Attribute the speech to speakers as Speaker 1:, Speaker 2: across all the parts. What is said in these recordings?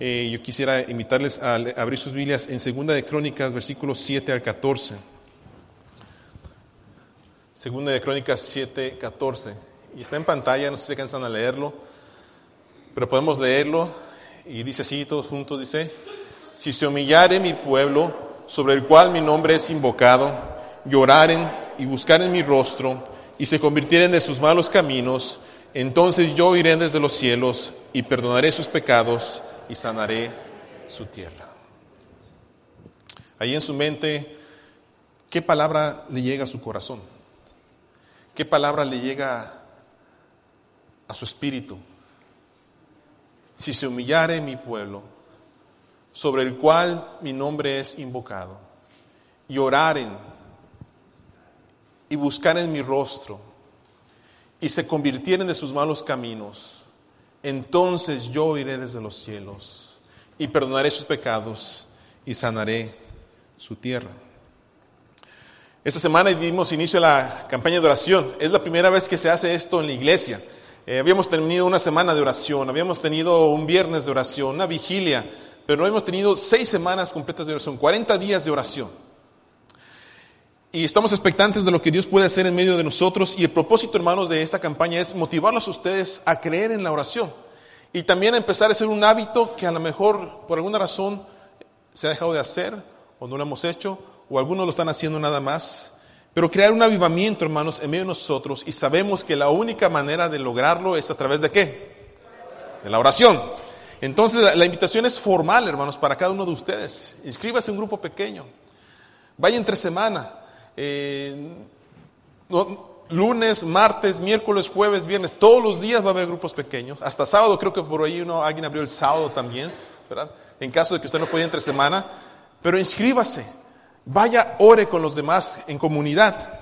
Speaker 1: eh, yo quisiera invitarles a abrir sus Biblias en Segunda de Crónicas, versículos 7 al 14. Segunda de Crónicas 7, 14. Y está en pantalla, no sé si se cansan a leerlo, pero podemos leerlo. Y dice así, todos juntos, dice, si se humillare mi pueblo, sobre el cual mi nombre es invocado, lloraren y buscaren mi rostro, y se convirtieren de sus malos caminos, entonces yo iré desde los cielos y perdonaré sus pecados y sanaré su tierra. Ahí en su mente, ¿qué palabra le llega a su corazón? ¿Qué palabra le llega a su espíritu? Si se humillare mi pueblo, sobre el cual mi nombre es invocado, y oraren y buscaren mi rostro, y se convirtieren de sus malos caminos, entonces yo iré desde los cielos y perdonaré sus pecados y sanaré su tierra. Esta semana dimos inicio a la campaña de oración. Es la primera vez que se hace esto en la iglesia. Eh, habíamos tenido una semana de oración, habíamos tenido un viernes de oración, una vigilia, pero no hemos tenido seis semanas completas de oración, 40 días de oración. Y estamos expectantes de lo que Dios puede hacer en medio de nosotros. Y el propósito, hermanos, de esta campaña es motivarlos a ustedes a creer en la oración. Y también empezar a ser un hábito que a lo mejor, por alguna razón, se ha dejado de hacer, o no lo hemos hecho, o algunos lo están haciendo nada más. Pero crear un avivamiento, hermanos, en medio de nosotros. Y sabemos que la única manera de lograrlo es a través de qué? De la oración. Entonces, la invitación es formal, hermanos, para cada uno de ustedes. Inscríbase en un grupo pequeño. Vaya entre semana eh, lunes, martes, miércoles, jueves, viernes, todos los días va a haber grupos pequeños. Hasta sábado, creo que por ahí uno, alguien abrió el sábado también, ¿verdad? En caso de que usted no pueda entre semana. Pero inscríbase, vaya, ore con los demás en comunidad.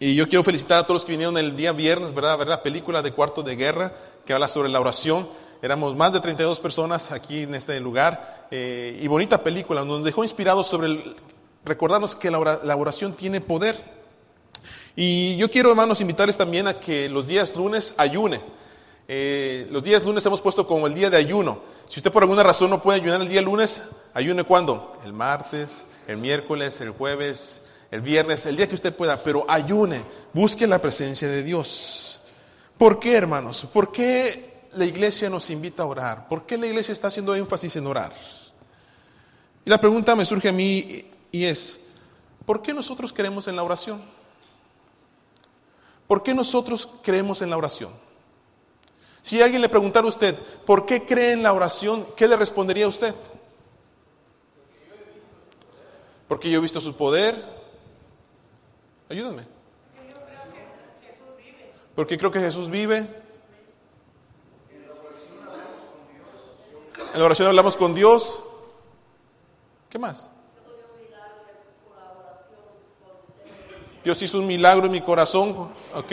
Speaker 1: Y yo quiero felicitar a todos los que vinieron el día viernes, ¿verdad? A ver la película de Cuarto de Guerra que habla sobre la oración. Éramos más de 32 personas aquí en este lugar. Eh, y bonita película, nos dejó inspirados sobre el, recordarnos que la oración tiene poder. Y yo quiero, hermanos, invitarles también a que los días lunes ayune. Eh, los días lunes hemos puesto como el día de ayuno. Si usted por alguna razón no puede ayunar el día lunes, ayune cuándo? El martes, el miércoles, el jueves, el viernes, el día que usted pueda, pero ayune, busque la presencia de Dios. ¿Por qué, hermanos? ¿Por qué la iglesia nos invita a orar? ¿Por qué la iglesia está haciendo énfasis en orar? Y la pregunta me surge a mí, y es, ¿por qué nosotros creemos en la oración? ¿Por qué nosotros creemos en la oración? Si alguien le preguntara a usted, ¿por qué cree en la oración? ¿Qué le respondería a usted? Porque yo he visto su poder. Ayúdame. Porque creo que Jesús vive. En la oración hablamos con Dios. ¿Qué más? Dios hizo un milagro en mi corazón, ¿ok?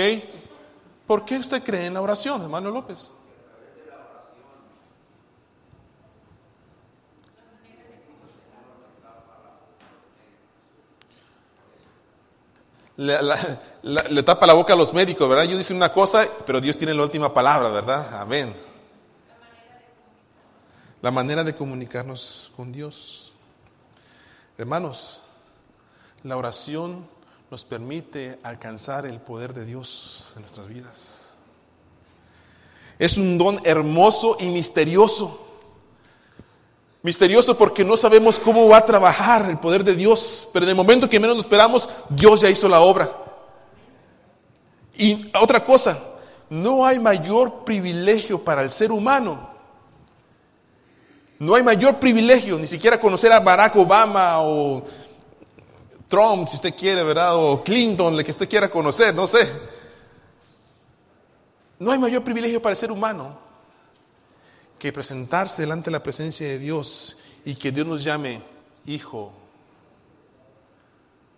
Speaker 1: ¿Por qué usted cree en la oración, hermano López? Le, tapa la boca a los médicos, ¿verdad? Yo dicen una cosa, pero Dios tiene la última palabra, ¿verdad? Amén. La manera de comunicarnos con Dios. Hermanos, la oración nos permite alcanzar el poder de Dios en nuestras vidas. Es un don hermoso y misterioso. Misterioso porque no sabemos cómo va a trabajar el poder de Dios, pero en el momento que menos lo esperamos, Dios ya hizo la obra. Y otra cosa, no hay mayor privilegio para el ser humano. No hay mayor privilegio, ni siquiera conocer a Barack Obama o Trump, si usted quiere, ¿verdad? O Clinton, el que usted quiera conocer, no sé. No hay mayor privilegio para el ser humano que presentarse delante de la presencia de Dios y que Dios nos llame, hijo,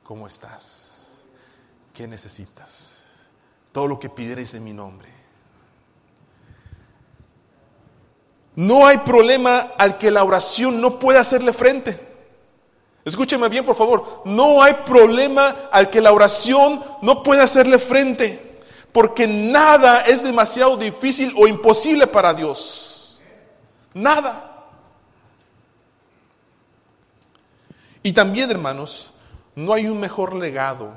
Speaker 1: ¿cómo estás? ¿Qué necesitas? Todo lo que pidierais en mi nombre. No hay problema al que la oración no pueda hacerle frente. Escúcheme bien, por favor. No hay problema al que la oración no puede hacerle frente, porque nada es demasiado difícil o imposible para Dios. Nada. Y también, hermanos, no hay un mejor legado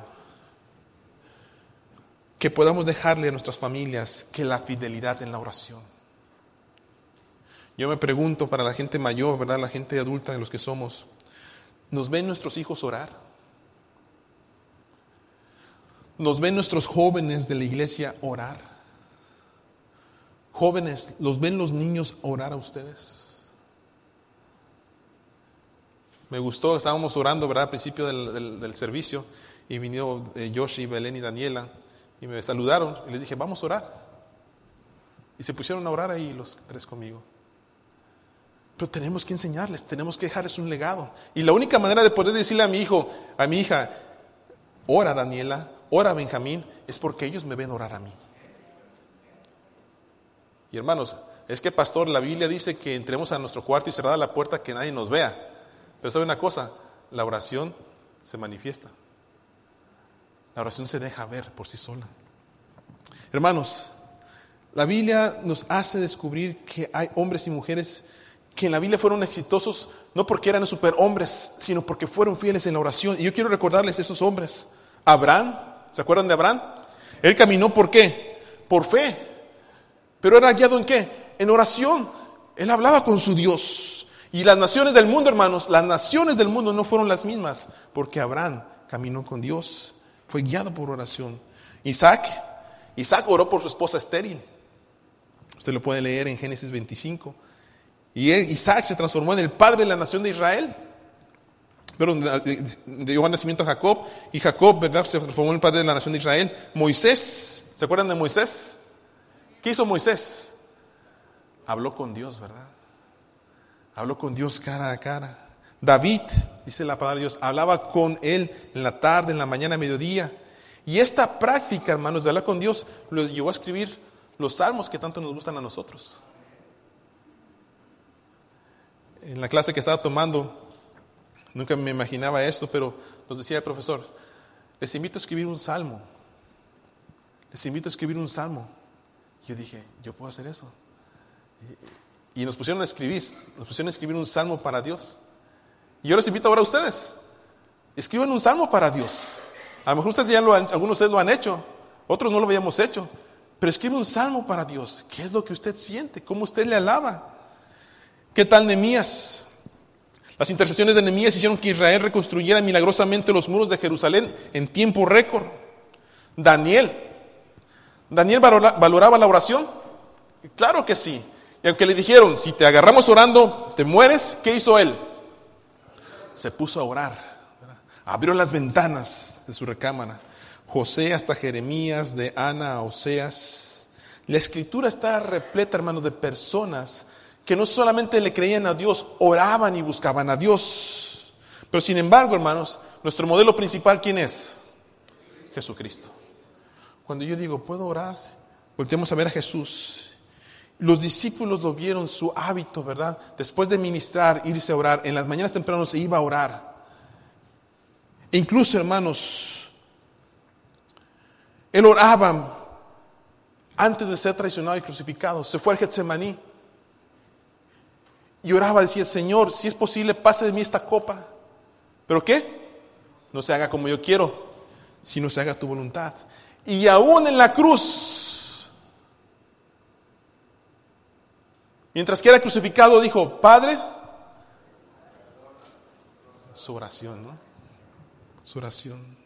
Speaker 1: que podamos dejarle a nuestras familias que la fidelidad en la oración. Yo me pregunto para la gente mayor, ¿verdad? La gente adulta de los que somos, ¿nos ven nuestros hijos orar? ¿Nos ven nuestros jóvenes de la iglesia orar? Jóvenes, ¿los ven los niños orar a ustedes? Me gustó, estábamos orando, ¿verdad? Al principio del, servicio y vinieron eh, Yoshi, Belén y Daniela y me saludaron y les dije, vamos a orar. Y se pusieron a orar ahí los tres conmigo. Pero tenemos que enseñarles, tenemos que dejarles un legado. Y la única manera de poder decirle a mi hijo, a mi hija, ora Daniela, ora Benjamín, es porque ellos me ven orar a mí. Y hermanos, es que pastor, la Biblia dice que entremos a nuestro cuarto y cerrada la puerta que nadie nos vea. Pero sabe una cosa, la oración se manifiesta. La oración se deja ver por sí sola. Hermanos, la Biblia nos hace descubrir que hay hombres y mujeres que en la Biblia fueron exitosos no porque eran superhombres, sino porque fueron fieles en la oración. Y yo quiero recordarles a esos hombres. Abraham, ¿se acuerdan de Abraham? Él caminó por qué? Por fe. Pero era guiado en qué? En oración. Él hablaba con su Dios. Y las naciones del mundo, hermanos, las naciones del mundo no fueron las mismas, porque Abraham caminó con Dios. Fue guiado por oración. Isaac, Isaac oró por su esposa estéril. Usted lo puede leer en Génesis 25. Y Isaac se transformó en el padre de la nación de Israel. Pero dio nacimiento a Jacob y Jacob, ¿verdad? Se transformó en el padre de la nación de Israel. Moisés, ¿se acuerdan de Moisés? ¿Qué hizo Moisés? Habló con Dios, ¿verdad? Habló con Dios cara a cara. David, dice la palabra de Dios, hablaba con él en la tarde, en la mañana, mediodía. Y esta práctica, hermanos, de hablar con Dios, lo llevó a escribir los salmos que tanto nos gustan a nosotros. En la clase que estaba tomando, nunca me imaginaba esto, pero nos decía el profesor, les invito a escribir un salmo. Les invito a escribir un salmo. Yo dije, yo puedo hacer eso. Y nos pusieron a escribir, nos pusieron a escribir un salmo para Dios. Y yo les invito ahora a ustedes. Escriban un salmo para Dios. A lo mejor ustedes ya lo algunos de ustedes lo han hecho, otros no lo habíamos hecho. Pero escribe un salmo para Dios. ¿Qué es lo que usted siente? ¿Cómo usted le alaba? ¿Qué tal Nemías? Las intercesiones de Nemías hicieron que Israel reconstruyera milagrosamente los muros de Jerusalén en tiempo récord. Daniel. ¿Daniel valoraba la oración? Claro que sí. Y aunque le dijeron, si te agarramos orando, te mueres, ¿qué hizo él? se puso a orar. Abrió las ventanas de su recámara. José hasta Jeremías, de Ana a Oseas. La escritura está repleta, hermanos, de personas que no solamente le creían a Dios, oraban y buscaban a Dios. Pero sin embargo, hermanos, nuestro modelo principal, ¿quién es? Jesucristo. Cuando yo digo, puedo orar, volteemos a ver a Jesús los discípulos lo vieron su hábito, ¿verdad? Después de ministrar, irse a orar. En las mañanas temprano se iba a orar. incluso, hermanos, él oraba antes de ser traicionado y crucificado. Se fue al Getsemaní. Y oraba, decía, Señor, si es posible, pase de mí esta copa. ¿Pero qué? No se haga como yo quiero, sino se haga tu voluntad. Y aún en la cruz, Mientras que era crucificado, dijo, Padre, su oración, ¿no? Su oración.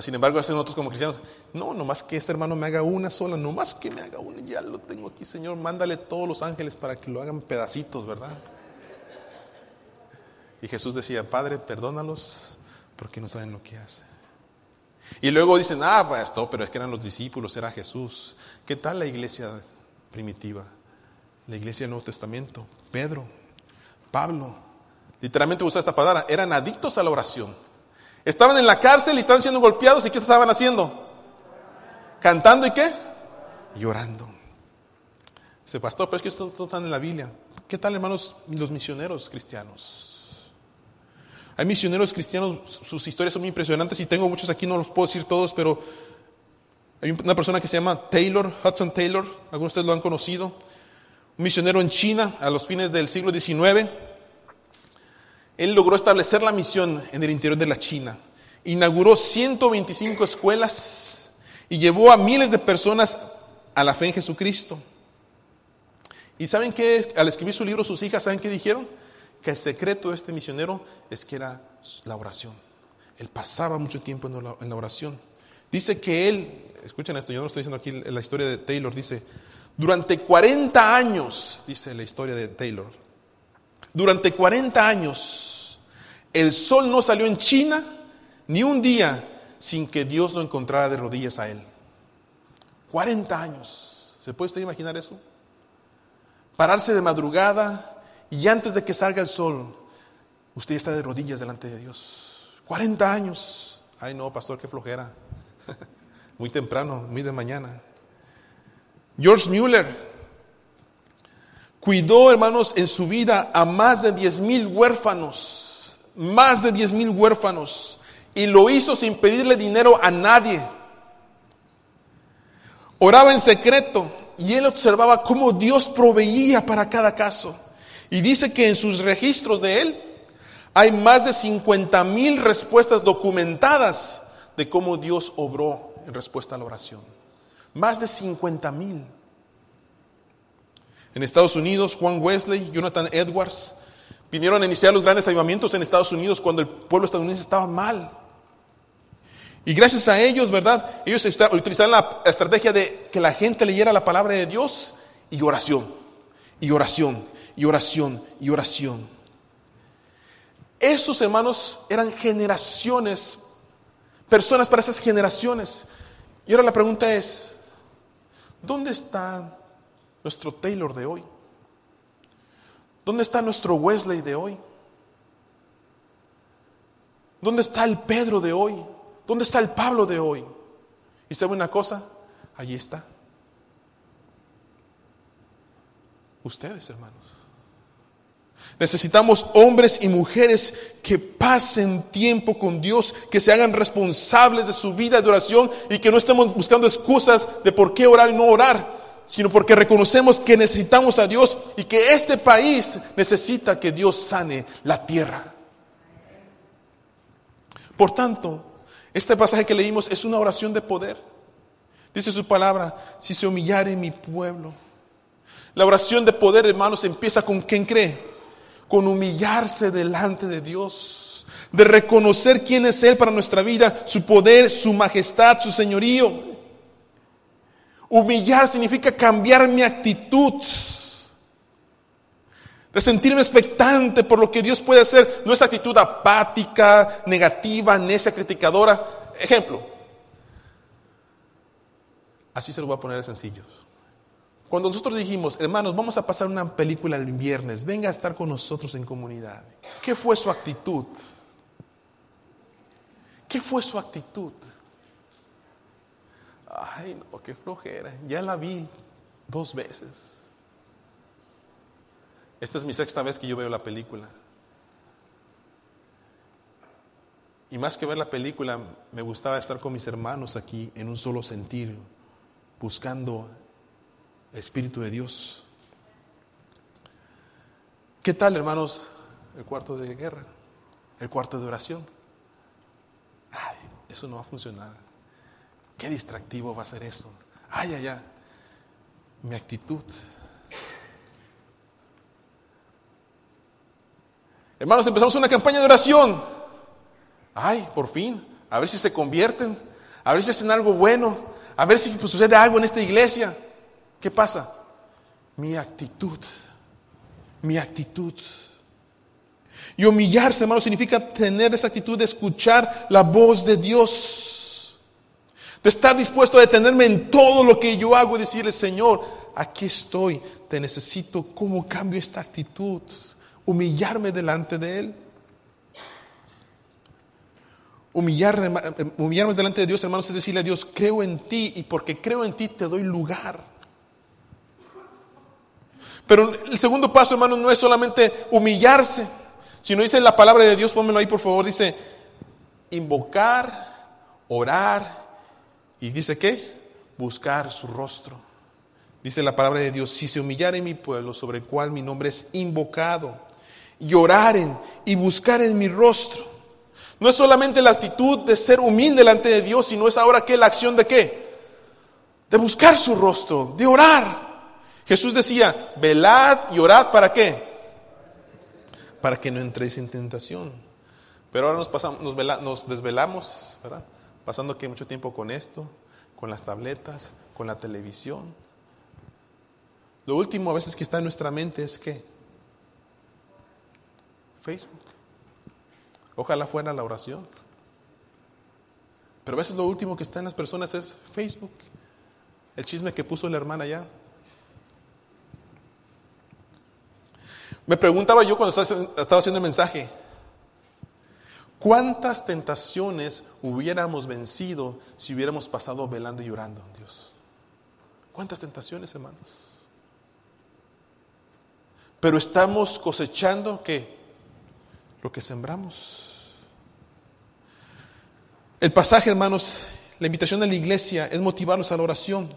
Speaker 1: Sin embargo, hacen otros como cristianos, no, nomás que este hermano me haga una sola, nomás que me haga una, ya lo tengo aquí, Señor, mándale todos los ángeles para que lo hagan pedacitos, ¿verdad? Y Jesús decía, Padre, perdónalos porque no saben lo que hacen. Y luego dicen, ah, pues, pero es que eran los discípulos, era Jesús. ¿Qué tal la iglesia primitiva? la iglesia del Nuevo Testamento, Pedro, Pablo, literalmente usa esta palabra, eran adictos a la oración. Estaban en la cárcel y estaban siendo golpeados y ¿qué estaban haciendo? Cantando y qué? Llorando. Dice, pastor, pero es que esto está en la Biblia. ¿Qué tal, hermanos, los misioneros cristianos? Hay misioneros cristianos, sus historias son muy impresionantes y tengo muchos aquí, no los puedo decir todos, pero hay una persona que se llama Taylor, Hudson Taylor, algunos de ustedes lo han conocido un misionero en China a los fines del siglo XIX. Él logró establecer la misión en el interior de la China. Inauguró 125 escuelas y llevó a miles de personas a la fe en Jesucristo. ¿Y saben qué? Al escribir su libro, sus hijas, ¿saben qué dijeron? Que el secreto de este misionero es que era la oración. Él pasaba mucho tiempo en la oración. Dice que él, escuchen esto, yo no estoy diciendo aquí la historia de Taylor, dice, durante 40 años, dice la historia de Taylor, durante 40 años, el sol no salió en China ni un día sin que Dios lo encontrara de rodillas a él. 40 años. ¿Se puede usted imaginar eso? Pararse de madrugada y antes de que salga el sol, usted está de rodillas delante de Dios. 40 años. Ay, no, pastor, qué flojera. muy temprano, muy de mañana. George Mueller cuidó, hermanos, en su vida a más de 10 mil huérfanos, más de 10 mil huérfanos, y lo hizo sin pedirle dinero a nadie. Oraba en secreto y él observaba cómo Dios proveía para cada caso. Y dice que en sus registros de él hay más de 50 mil respuestas documentadas de cómo Dios obró en respuesta a la oración. Más de 50 mil. En Estados Unidos, Juan Wesley, Jonathan Edwards, vinieron a iniciar los grandes avivamientos en Estados Unidos cuando el pueblo estadounidense estaba mal. Y gracias a ellos, ¿verdad? Ellos utilizaron la estrategia de que la gente leyera la palabra de Dios y oración, y oración, y oración, y oración. Esos hermanos eran generaciones personas para esas generaciones. Y ahora la pregunta es, ¿dónde está nuestro Taylor de hoy? ¿Dónde está nuestro Wesley de hoy? ¿Dónde está el Pedro de hoy? ¿Dónde está el Pablo de hoy? ¿Y sabe una cosa? Allí está. Ustedes, hermanos. Necesitamos hombres y mujeres que pasen tiempo con Dios, que se hagan responsables de su vida de oración y que no estemos buscando excusas de por qué orar y no orar, sino porque reconocemos que necesitamos a Dios y que este país necesita que Dios sane la tierra. Por tanto, este pasaje que leímos es una oración de poder. Dice su palabra, si se humillare mi pueblo. La oración de poder, hermanos, empieza con quien cree con humillarse delante de Dios, de reconocer quién es Él para nuestra vida, su poder, su majestad, su señorío. Humillar significa cambiar mi actitud, de sentirme expectante por lo que Dios puede hacer, no es actitud apática, negativa, necia, criticadora. Ejemplo, así se lo voy a poner de sencillo. Cuando nosotros dijimos, hermanos, vamos a pasar una película el viernes, venga a estar con nosotros en comunidad. ¿Qué fue su actitud? ¿Qué fue su actitud? Ay, no, qué flojera. Ya la vi dos veces. Esta es mi sexta vez que yo veo la película. Y más que ver la película, me gustaba estar con mis hermanos aquí en un solo sentir, buscando Espíritu de Dios. ¿Qué tal, hermanos, el cuarto de guerra? El cuarto de oración. Ay, eso no va a funcionar. Qué distractivo va a ser eso. Ay, ay, ay. Mi actitud. Hermanos, empezamos una campaña de oración. Ay, por fin. A ver si se convierten. A ver si hacen algo bueno. A ver si sucede algo en esta iglesia. ¿Qué pasa? Mi actitud, mi actitud. Y humillarse, hermano, significa tener esa actitud de escuchar la voz de Dios. De estar dispuesto a detenerme en todo lo que yo hago y decirle, Señor, aquí estoy, te necesito, ¿cómo cambio esta actitud? Humillarme delante de Él. Humillarme, delante de Dios, hermanos, es decirle a Dios, creo en ti y porque creo en ti te doy lugar. Pero el segundo paso, hermano, no es solamente humillarse, sino dice la palabra de Dios, pónmelo ahí por favor, dice invocar, orar y dice qué? Buscar su rostro. Dice la palabra de Dios, si se humillare mi pueblo sobre el cual mi nombre es invocado lloraren y buscaren mi rostro. No es solamente la actitud de ser humilde delante de Dios, sino es ahora que la acción de qué? De buscar su rostro, de orar. Jesús decía, velad y orad para qué? Para que no entréis en tentación. Pero ahora nos, pasamos, nos desvelamos, ¿verdad? Pasando que mucho tiempo con esto, con las tabletas, con la televisión. Lo último a veces que está en nuestra mente es que Facebook. Ojalá fuera la oración. Pero a veces lo último que está en las personas es Facebook. El chisme que puso la hermana ya. Me preguntaba yo cuando estaba haciendo el mensaje, ¿cuántas tentaciones hubiéramos vencido si hubiéramos pasado velando y llorando, Dios? ¿Cuántas tentaciones, hermanos? Pero estamos cosechando que lo que sembramos. El pasaje, hermanos, la invitación de la iglesia es motivarlos a la oración.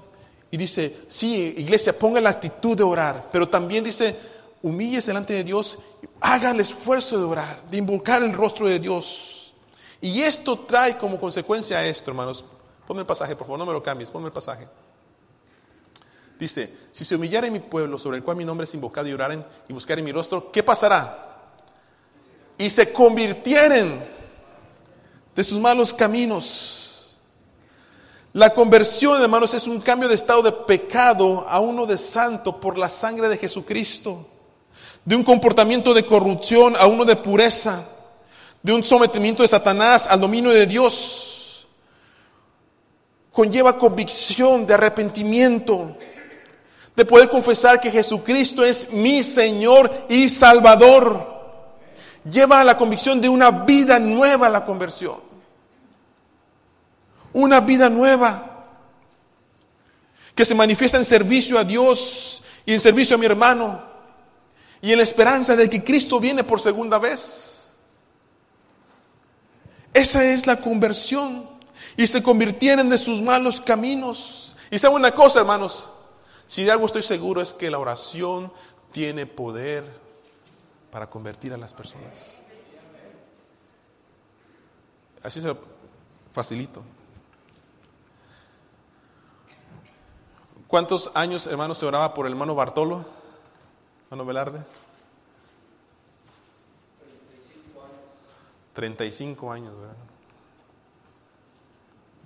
Speaker 1: Y dice, sí, iglesia, ponga la actitud de orar, pero también dice, humíllese delante de Dios, haga el esfuerzo de orar, de invocar el rostro de Dios. Y esto trae como consecuencia esto, hermanos. Ponme el pasaje, por favor, no me lo cambies, ponme el pasaje. Dice, si se humillara en mi pueblo sobre el cual mi nombre es invocado y oraren y buscaren mi rostro, ¿qué pasará? y se convirtieren de sus malos caminos. La conversión, hermanos, es un cambio de estado de pecado a uno de santo por la sangre de Jesucristo. De un comportamiento de corrupción a uno de pureza. De un sometimiento de Satanás al dominio de Dios. Conlleva convicción de arrepentimiento. De poder confesar que Jesucristo es mi Señor y Salvador lleva a la convicción de una vida nueva la conversión. Una vida nueva que se manifiesta en servicio a Dios y en servicio a mi hermano y en la esperanza de que Cristo viene por segunda vez. Esa es la conversión y se convirtieron de sus malos caminos. Y sabe una cosa, hermanos, si de algo estoy seguro es que la oración tiene poder para convertir a las personas. Así se lo facilito. ¿Cuántos años, hermanos, se oraba por el hermano Bartolo? Hermano Velarde. 35 años, ¿verdad?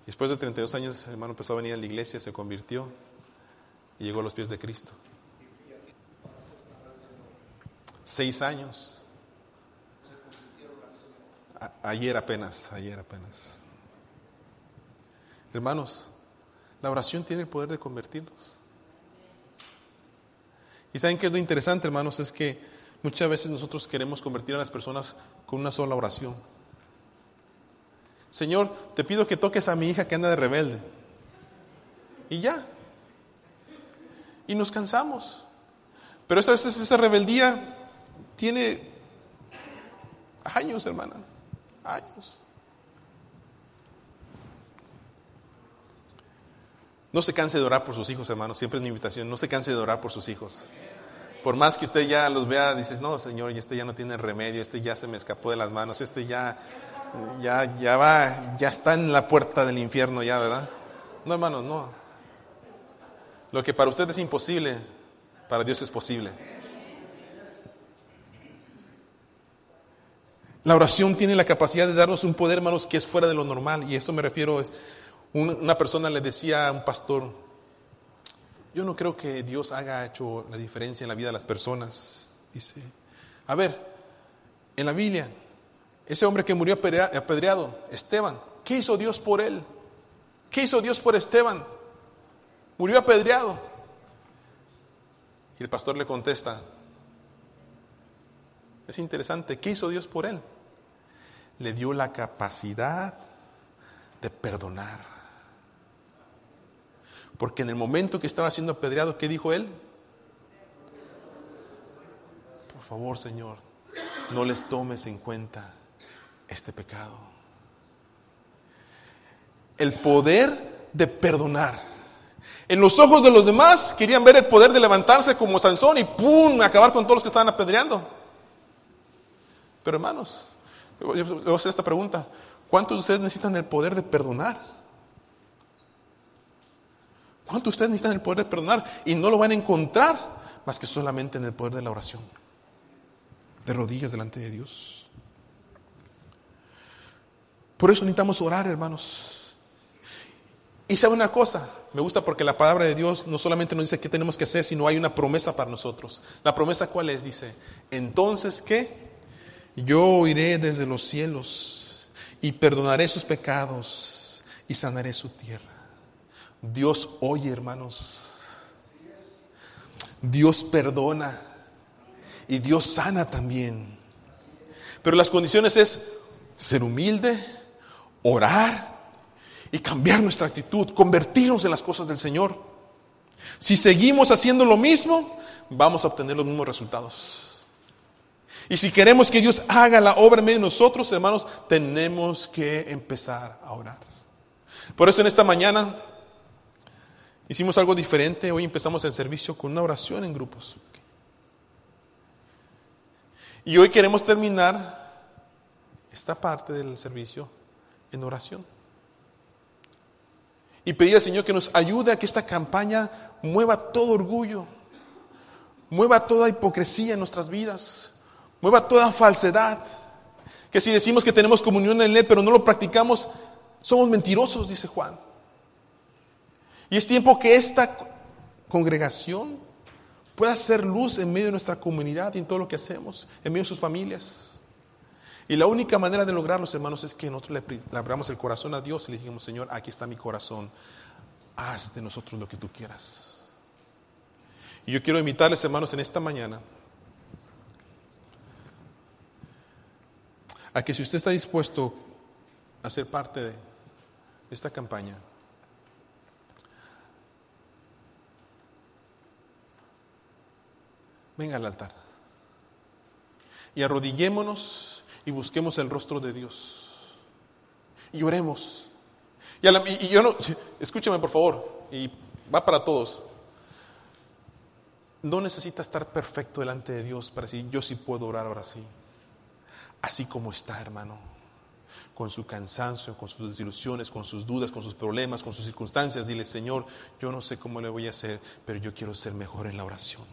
Speaker 1: Después de 32 años, hermano empezó a venir a la iglesia, se convirtió y llegó a los pies de Cristo. Seis años. ayer apenas, ayer apenas. Hermanos, la oración tiene el poder de convertirnos. Y saben que es lo interesante, hermanos, es que muchas veces nosotros queremos convertir a las personas con una sola oración. Señor, te pido que toques a mi hija que anda de rebelde. Y ya. Y nos cansamos. Pero esa, esa rebeldía tiene años, hermana, años. No se canse de orar por sus hijos, hermanos. Siempre es mi invitación. No se canse de orar por sus hijos. Por más que usted ya los vea, dices, no, Señor, este ya no tiene remedio, este ya se me escapó de las manos, este ya, ya, ya va, ya está en la puerta del infierno ya, ¿verdad? No, hermanos, no. Lo que para usted es imposible, para Dios es posible. La oración tiene la capacidad de darnos un poder, hermanos, que es fuera de lo normal. Y esto me refiero, es una persona le decía a un pastor, yo no creo que Dios haya hecho la diferencia en la vida de las personas. Dice, a ver, en la Biblia, ese hombre que murió apedreado, Esteban, ¿qué hizo Dios por él? ¿Qué hizo Dios por Esteban? Murió apedreado. Y el pastor le contesta, es interesante, ¿qué hizo Dios por él? le dio la capacidad de perdonar. Porque en el momento que estaba siendo apedreado, ¿qué dijo él? Por favor, Señor, no les tomes en cuenta este pecado. El poder de perdonar. En los ojos de los demás querían ver el poder de levantarse como Sansón y ¡pum! acabar con todos los que estaban apedreando. Pero hermanos, le voy a hacer esta pregunta. ¿Cuántos de ustedes necesitan el poder de perdonar? ¿Cuántos de ustedes necesitan el poder de perdonar? Y no lo van a encontrar más que solamente en el poder de la oración. De rodillas delante de Dios. Por eso necesitamos orar, hermanos. Y sabe una cosa, me gusta porque la palabra de Dios no solamente nos dice qué tenemos que hacer, sino hay una promesa para nosotros. La promesa cuál es? Dice, entonces ¿qué? Yo iré desde los cielos y perdonaré sus pecados y sanaré su tierra. Dios oye, hermanos. Dios perdona y Dios sana también. Pero las condiciones es ser humilde, orar y cambiar nuestra actitud, convertirnos en las cosas del Señor. Si seguimos haciendo lo mismo, vamos a obtener los mismos resultados. Y si queremos que Dios haga la obra en medio de nosotros, hermanos, tenemos que empezar a orar. Por eso en esta mañana hicimos algo diferente. Hoy empezamos el servicio con una oración en grupos. Y hoy queremos terminar esta parte del servicio en oración. Y pedir al Señor que nos ayude a que esta campaña mueva todo orgullo, mueva toda hipocresía en nuestras vidas, mueva toda falsedad. Que si decimos que tenemos comunión en Él, pero no lo practicamos, somos mentirosos, dice Juan. Y es tiempo que esta congregación pueda ser luz en medio de nuestra comunidad y en todo lo que hacemos, en medio de sus familias. Y la única manera de lograrlo, hermanos, es que nosotros le, abramos el corazón a Dios y le digamos, Señor, aquí está mi corazón, haz de nosotros lo que tú quieras. Y yo quiero invitarles, hermanos, en esta mañana a que si usted está dispuesto a ser parte de esta campaña, venga al altar y arrodillémonos y busquemos el rostro de Dios y oremos. Y, yo no, escúchame por favor, y va para todos. No necesita estar perfecto delante de Dios para decir, yo sí puedo orar ahora sí así como está, hermano, con su cansancio, con sus desilusiones, con sus dudas, con sus problemas, con sus circunstancias. Dile, Señor, yo no sé cómo le voy a hacer, pero yo quiero ser mejor en la oración.